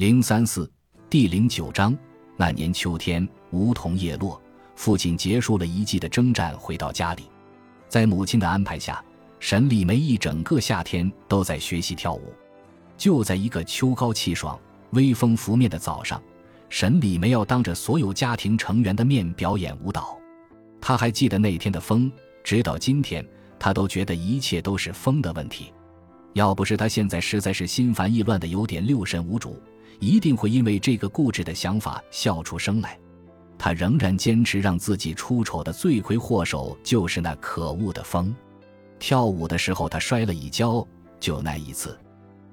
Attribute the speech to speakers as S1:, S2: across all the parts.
S1: 零三四第零九章，那年秋天，梧桐叶落，父亲结束了一季的征战，回到家里，在母亲的安排下，沈礼梅一整个夏天都在学习跳舞。就在一个秋高气爽、微风拂面的早上，沈礼梅要当着所有家庭成员的面表演舞蹈。他还记得那天的风，直到今天，他都觉得一切都是风的问题。要不是他现在实在是心烦意乱的，有点六神无主。一定会因为这个固执的想法笑出声来。他仍然坚持让自己出丑的罪魁祸首就是那可恶的风。跳舞的时候，他摔了一跤，就那一次。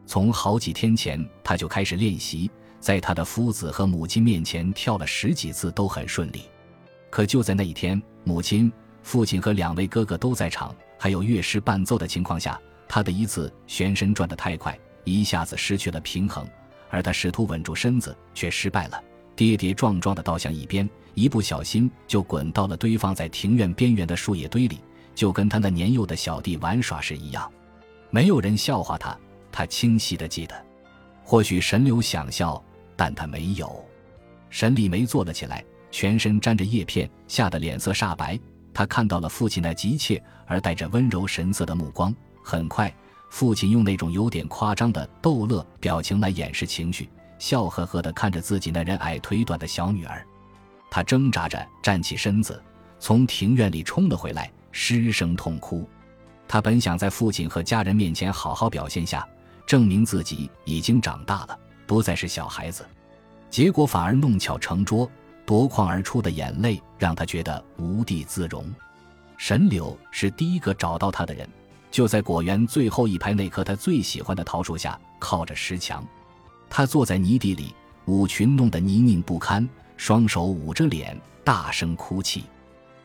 S1: 从好几天前他就开始练习，在他的夫子和母亲面前跳了十几次都很顺利。可就在那一天，母亲、父亲和两位哥哥都在场，还有乐师伴奏的情况下，他的一次旋身转得太快，一下子失去了平衡。而他试图稳住身子，却失败了，跌跌撞撞地倒向一边，一不小心就滚到了堆放在庭院边缘的树叶堆里，就跟他那年幼的小弟玩耍时一样。没有人笑话他，他清晰地记得。或许神流想笑，但他没有。沈礼梅坐了起来，全身沾着叶片，吓得脸色煞白。他看到了父亲那急切而带着温柔神色的目光，很快。父亲用那种有点夸张的逗乐表情来掩饰情绪，笑呵呵地看着自己那人矮腿短的小女儿。他挣扎着站起身子，从庭院里冲了回来，失声痛哭。他本想在父亲和家人面前好好表现下，证明自己已经长大了，不再是小孩子，结果反而弄巧成拙，夺眶而出的眼泪让他觉得无地自容。沈柳是第一个找到他的人。就在果园最后一排那棵他最喜欢的桃树下，靠着石墙，他坐在泥地里，舞裙弄得泥泞不堪，双手捂着脸，大声哭泣。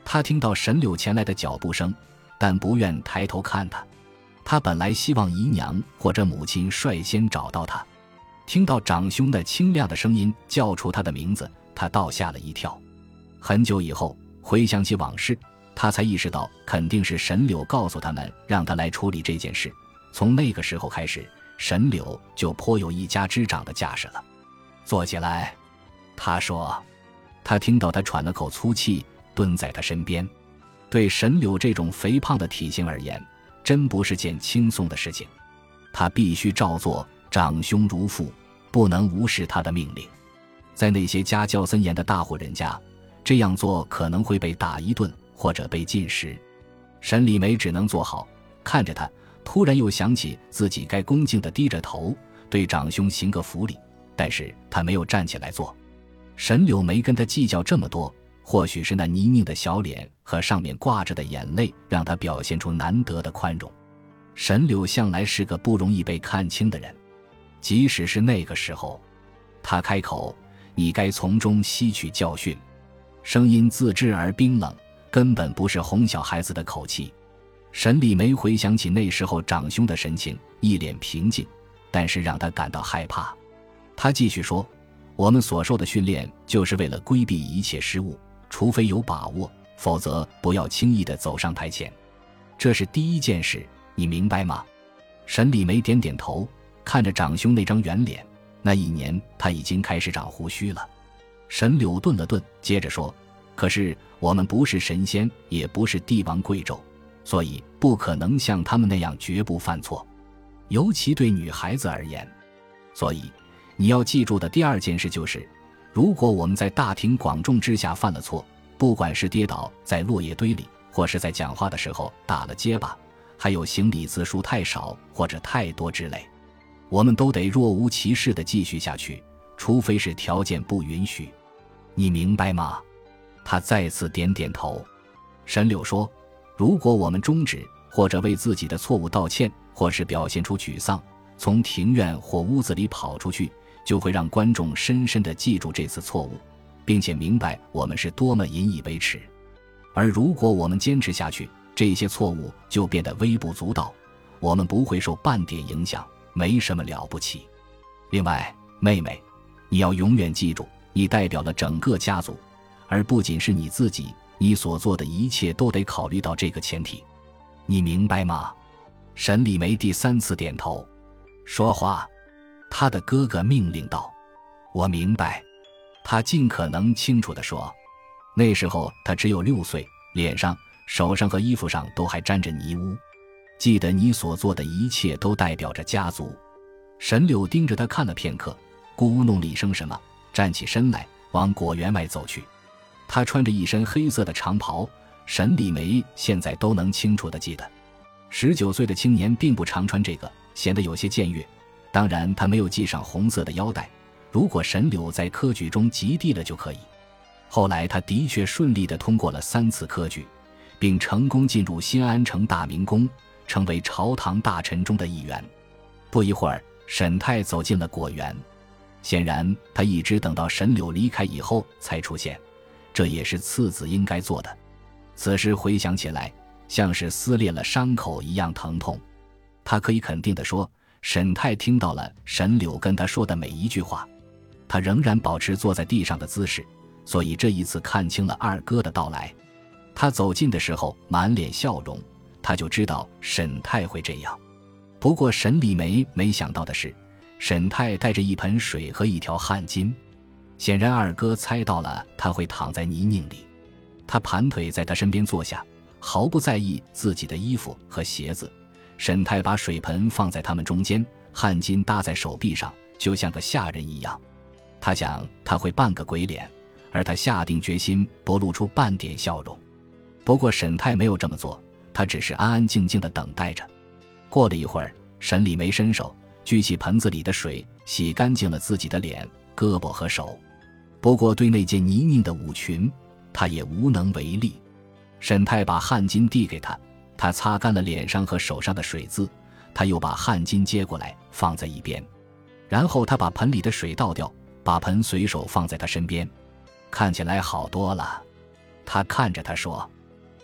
S1: 他听到沈柳前来的脚步声，但不愿抬头看他。他本来希望姨娘或者母亲率先找到他，听到长兄的清亮的声音叫出他的名字，他倒吓了一跳。很久以后，回想起往事。他才意识到，肯定是沈柳告诉他们让他来处理这件事。从那个时候开始，沈柳就颇有一家之长的架势了。坐起来，他说。他听到他喘了口粗气，蹲在他身边。对沈柳这种肥胖的体型而言，真不是件轻松的事情。他必须照做，长兄如父，不能无视他的命令。在那些家教森严的大户人家，这样做可能会被打一顿。或者被禁食，沈礼梅只能坐好看着他。突然又想起自己该恭敬地低着头对长兄行个福礼，但是他没有站起来坐。沈柳没跟他计较这么多，或许是那泥泞的小脸和上面挂着的眼泪让他表现出难得的宽容。沈柳向来是个不容易被看清的人，即使是那个时候，他开口：“你该从中吸取教训。”声音自知而冰冷。根本不是哄小孩子的口气。沈礼梅回想起那时候长兄的神情，一脸平静，但是让她感到害怕。他继续说：“我们所受的训练就是为了规避一切失误，除非有把握，否则不要轻易的走上台前。这是第一件事，你明白吗？”沈礼梅点点头，看着长兄那张圆脸。那一年他已经开始长胡须了。沈柳顿了顿，接着说。可是我们不是神仙，也不是帝王贵胄，所以不可能像他们那样绝不犯错，尤其对女孩子而言。所以你要记住的第二件事就是，如果我们在大庭广众之下犯了错，不管是跌倒在落叶堆里，或是在讲话的时候打了结巴，还有行礼字数太少或者太多之类，我们都得若无其事地继续下去，除非是条件不允许。你明白吗？他再次点点头。沈柳说：“如果我们终止，或者为自己的错误道歉，或是表现出沮丧，从庭院或屋子里跑出去，就会让观众深深地记住这次错误，并且明白我们是多么引以为耻。而如果我们坚持下去，这些错误就变得微不足道，我们不会受半点影响，没什么了不起。另外，妹妹，你要永远记住，你代表了整个家族。”而不仅是你自己，你所做的一切都得考虑到这个前提，你明白吗？沈礼梅第三次点头。说话，他的哥哥命令道。我明白。他尽可能清楚地说：“那时候他只有六岁，脸上、手上和衣服上都还沾着泥污。记得你所做的一切都代表着家族。”沈柳盯着他看了片刻，咕哝了一声什么，站起身来往果园外走去。他穿着一身黑色的长袍，沈礼梅现在都能清楚的记得，十九岁的青年并不常穿这个，显得有些僭越。当然，他没有系上红色的腰带。如果沈柳在科举中及第了就可以。后来，他的确顺利地通过了三次科举，并成功进入新安城大明宫，成为朝堂大臣中的一员。不一会儿，沈泰走进了果园。显然，他一直等到沈柳离开以后才出现，这也是次子应该做的。此时回想起来，像是撕裂了伤口一样疼痛。他可以肯定地说，沈泰听到了沈柳跟他说的每一句话。他仍然保持坐在地上的姿势，所以这一次看清了二哥的到来。他走近的时候满脸笑容，他就知道沈泰会这样。不过沈礼梅没想到的是，沈泰带着一盆水和一条汗巾。显然二哥猜到了他会躺在泥泞里。他盘腿在他身边坐下，毫不在意自己的衣服和鞋子。沈泰把水盆放在他们中间，汗巾搭在手臂上，就像个下人一样。他想他会扮个鬼脸，而他下定决心不露出半点笑容。不过沈泰没有这么做，他只是安安静静的等待着。过了一会儿，沈礼梅伸手举起盆子里的水，洗干净了自己的脸、胳膊和手。不过对那件泥泞的舞裙，他也无能为力。沈泰把汗巾递给他，他擦干了脸上和手上的水渍，他又把汗巾接过来放在一边，然后他把盆里的水倒掉。把盆随手放在他身边，看起来好多了。他看着他说：“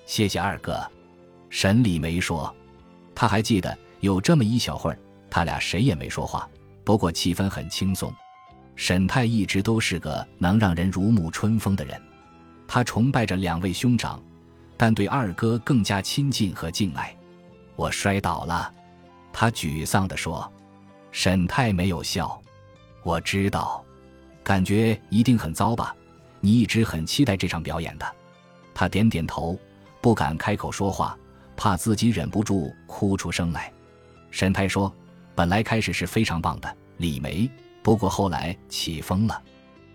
S1: 谢谢二哥。”沈礼梅说：“他还记得有这么一小会儿，他俩谁也没说话，不过气氛很轻松。沈泰一直都是个能让人如沐春风的人，他崇拜着两位兄长，但对二哥更加亲近和敬爱。我摔倒了，他沮丧地说。沈泰没有笑。我知道。感觉一定很糟吧？你一直很期待这场表演的。他点点头，不敢开口说话，怕自己忍不住哭出声来。沈泰说：“本来开始是非常棒的，李梅。不过后来起风了，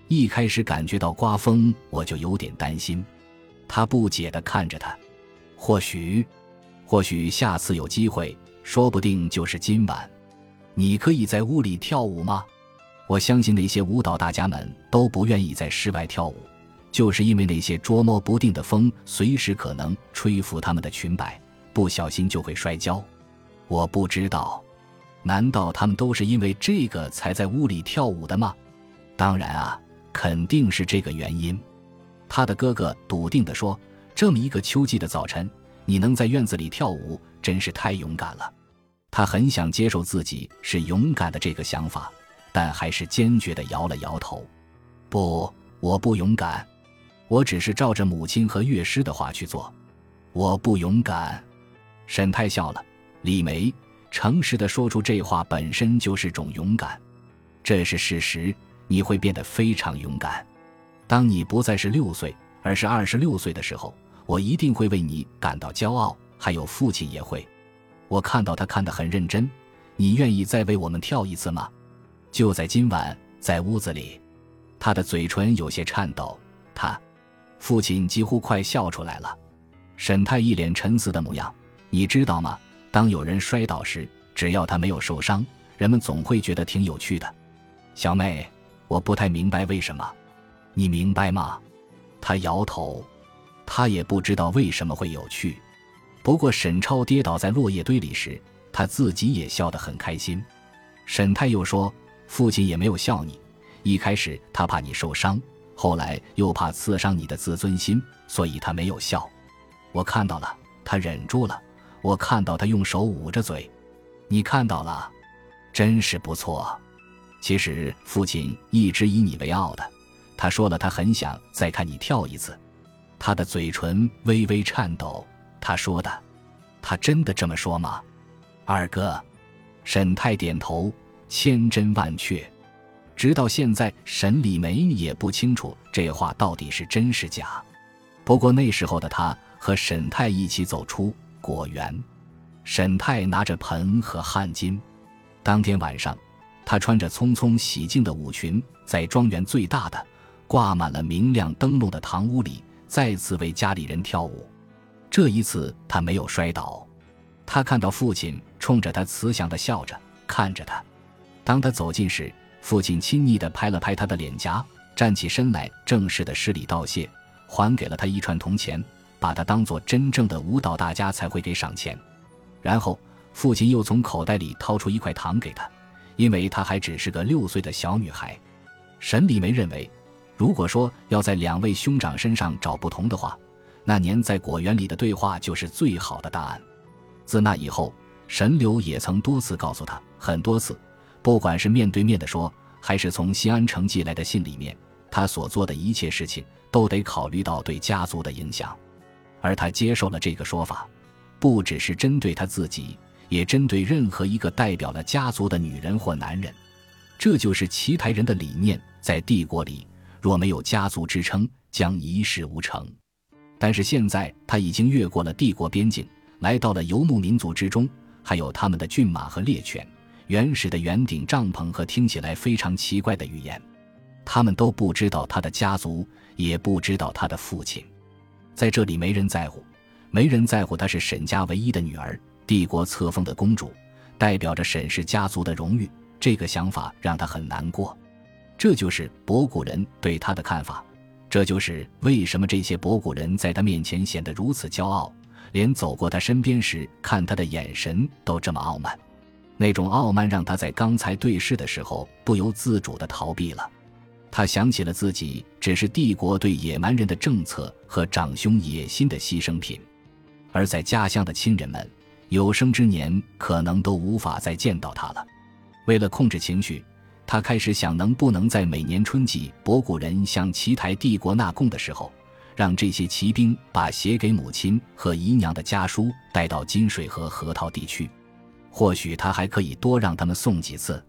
S1: 一开始感觉到刮风，我就有点担心。”他不解地看着他。或许，或许下次有机会，说不定就是今晚。你可以在屋里跳舞吗？我相信那些舞蹈大家们都不愿意在室外跳舞，就是因为那些捉摸不定的风随时可能吹拂他们的裙摆，不小心就会摔跤。我不知道，难道他们都是因为这个才在屋里跳舞的吗？当然啊，肯定是这个原因。他的哥哥笃定地说：“这么一个秋季的早晨，你能在院子里跳舞，真是太勇敢了。”他很想接受自己是勇敢的这个想法。但还是坚决地摇了摇头，不，我不勇敢，我只是照着母亲和乐师的话去做，我不勇敢。沈太笑了，李梅诚实地说出这话本身就是种勇敢，这是事实。你会变得非常勇敢，当你不再是六岁，而是二十六岁的时候，我一定会为你感到骄傲，还有父亲也会。我看到他看得很认真，你愿意再为我们跳一次吗？就在今晚，在屋子里，他的嘴唇有些颤抖。他，父亲几乎快笑出来了。沈泰一脸沉思的模样。你知道吗？当有人摔倒时，只要他没有受伤，人们总会觉得挺有趣的。小妹，我不太明白为什么。你明白吗？他摇头。他也不知道为什么会有趣。不过沈超跌倒在落叶堆里时，他自己也笑得很开心。沈太又说。父亲也没有笑你，一开始他怕你受伤，后来又怕刺伤你的自尊心，所以他没有笑。我看到了，他忍住了。我看到他用手捂着嘴，你看到了，真是不错。其实父亲一直以你为傲的。他说了，他很想再看你跳一次。他的嘴唇微微颤抖。他说的，他真的这么说吗？二哥，沈泰点头。千真万确，直到现在，沈礼梅也不清楚这话到底是真是假。不过那时候的他和沈太一起走出果园，沈太拿着盆和汗巾。当天晚上，他穿着匆匆洗净的舞裙，在庄园最大的、挂满了明亮灯笼的堂屋里，再次为家里人跳舞。这一次，他没有摔倒。他看到父亲冲着他慈祥的笑着看着他。当他走近时，父亲亲昵地拍了拍他的脸颊，站起身来，正式的施礼道谢，还给了他一串铜钱，把他当做真正的舞蹈大家才会给赏钱。然后，父亲又从口袋里掏出一块糖给他，因为他还只是个六岁的小女孩。沈礼梅认为，如果说要在两位兄长身上找不同的话，那年在果园里的对话就是最好的答案。自那以后，沈柳也曾多次告诉他，很多次。不管是面对面的说，还是从西安城寄来的信里面，他所做的一切事情都得考虑到对家族的影响，而他接受了这个说法，不只是针对他自己，也针对任何一个代表了家族的女人或男人。这就是奇台人的理念，在帝国里，若没有家族支撑，将一事无成。但是现在他已经越过了帝国边境，来到了游牧民族之中，还有他们的骏马和猎犬。原始的圆顶帐篷和听起来非常奇怪的语言，他们都不知道他的家族，也不知道他的父亲。在这里，没人在乎，没人在乎她是沈家唯一的女儿，帝国册封的公主，代表着沈氏家族的荣誉。这个想法让她很难过。这就是博古人对他的看法，这就是为什么这些博古人在他面前显得如此骄傲，连走过他身边时看他的眼神都这么傲慢。那种傲慢让他在刚才对视的时候不由自主地逃避了。他想起了自己只是帝国对野蛮人的政策和长兄野心的牺牲品，而在家乡的亲人们有生之年可能都无法再见到他了。为了控制情绪，他开始想能不能在每年春季博古人向奇台帝国纳贡的时候，让这些骑兵把写给母亲和姨娘的家书带到金水河河套地区。或许他还可以多让他们送几次。